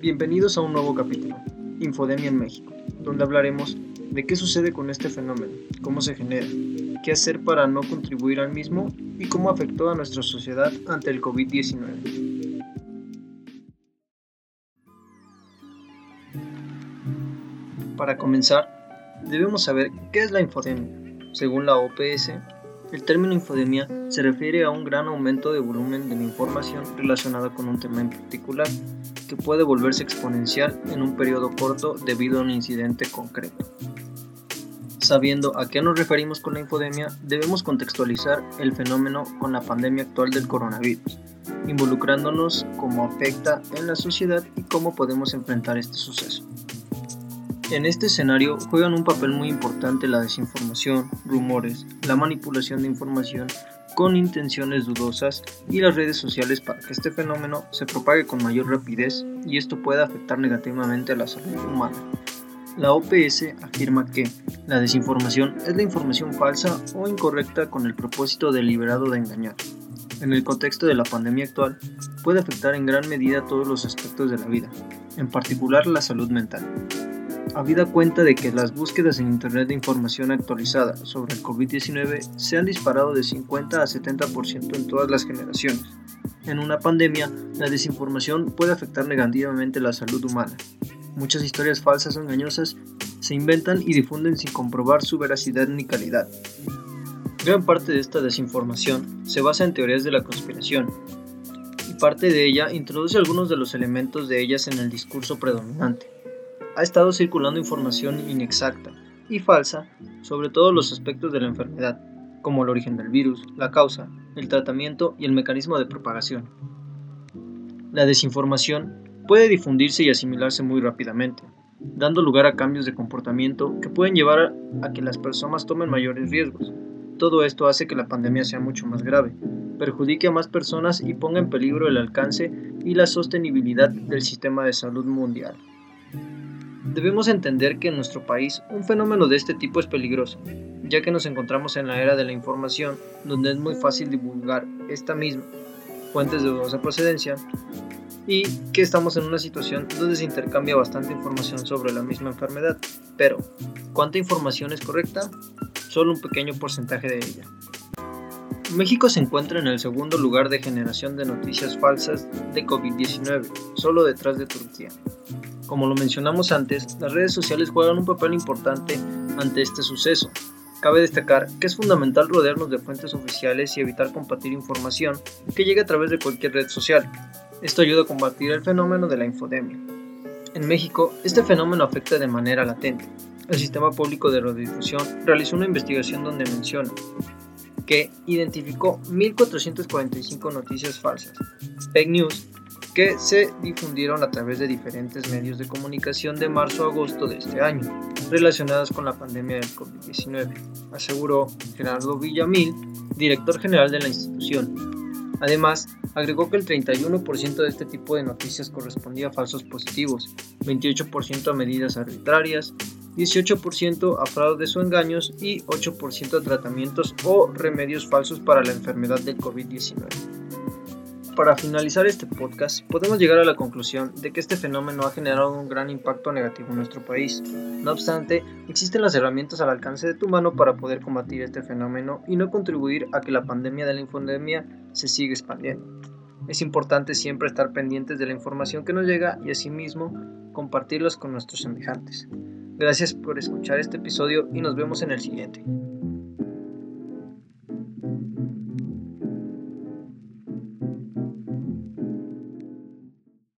Bienvenidos a un nuevo capítulo, Infodemia en México, donde hablaremos de qué sucede con este fenómeno, cómo se genera, qué hacer para no contribuir al mismo y cómo afectó a nuestra sociedad ante el COVID-19. Para comenzar, debemos saber qué es la infodemia. Según la OPS, el término infodemia se refiere a un gran aumento de volumen de la información relacionada con un tema en particular, puede volverse exponencial en un periodo corto debido a un incidente concreto. Sabiendo a qué nos referimos con la infodemia, debemos contextualizar el fenómeno con la pandemia actual del coronavirus, involucrándonos cómo afecta en la sociedad y cómo podemos enfrentar este suceso. En este escenario juegan un papel muy importante la desinformación, rumores, la manipulación de información con intenciones dudosas y las redes sociales para que este fenómeno se propague con mayor rapidez y esto pueda afectar negativamente a la salud humana. La OPS afirma que la desinformación es la información falsa o incorrecta con el propósito deliberado de engañar. En el contexto de la pandemia actual, puede afectar en gran medida todos los aspectos de la vida, en particular la salud mental habida cuenta de que las búsquedas en Internet de información actualizada sobre el COVID-19 se han disparado de 50 a 70% en todas las generaciones. En una pandemia, la desinformación puede afectar negativamente la salud humana. Muchas historias falsas o engañosas se inventan y difunden sin comprobar su veracidad ni calidad. Gran parte de esta desinformación se basa en teorías de la conspiración, y parte de ella introduce algunos de los elementos de ellas en el discurso predominante ha estado circulando información inexacta y falsa sobre todos los aspectos de la enfermedad, como el origen del virus, la causa, el tratamiento y el mecanismo de propagación. La desinformación puede difundirse y asimilarse muy rápidamente, dando lugar a cambios de comportamiento que pueden llevar a que las personas tomen mayores riesgos. Todo esto hace que la pandemia sea mucho más grave, perjudique a más personas y ponga en peligro el alcance y la sostenibilidad del sistema de salud mundial. Debemos entender que en nuestro país un fenómeno de este tipo es peligroso, ya que nos encontramos en la era de la información, donde es muy fácil divulgar esta misma, fuentes de dudosa procedencia, y que estamos en una situación donde se intercambia bastante información sobre la misma enfermedad. Pero, ¿cuánta información es correcta? Solo un pequeño porcentaje de ella. México se encuentra en el segundo lugar de generación de noticias falsas de COVID-19, solo detrás de Turquía. Como lo mencionamos antes, las redes sociales juegan un papel importante ante este suceso. Cabe destacar que es fundamental rodearnos de fuentes oficiales y evitar compartir información que llegue a través de cualquier red social. Esto ayuda a combatir el fenómeno de la infodemia. En México, este fenómeno afecta de manera latente. El Sistema Público de Radiodifusión realizó una investigación donde menciona que identificó 1.445 noticias falsas, fake news, que se difundieron a través de diferentes medios de comunicación de marzo a agosto de este año, relacionadas con la pandemia del COVID-19, aseguró Gerardo Villamil, director general de la institución. Además, agregó que el 31% de este tipo de noticias correspondía a falsos positivos, 28% a medidas arbitrarias, 18% a fraudes o engaños y 8% a tratamientos o remedios falsos para la enfermedad del COVID-19 para finalizar este podcast, podemos llegar a la conclusión de que este fenómeno ha generado un gran impacto negativo en nuestro país. No obstante, existen las herramientas al alcance de tu mano para poder combatir este fenómeno y no contribuir a que la pandemia de la infodemia se siga expandiendo. Es importante siempre estar pendientes de la información que nos llega y asimismo compartirlos con nuestros semejantes. Gracias por escuchar este episodio y nos vemos en el siguiente.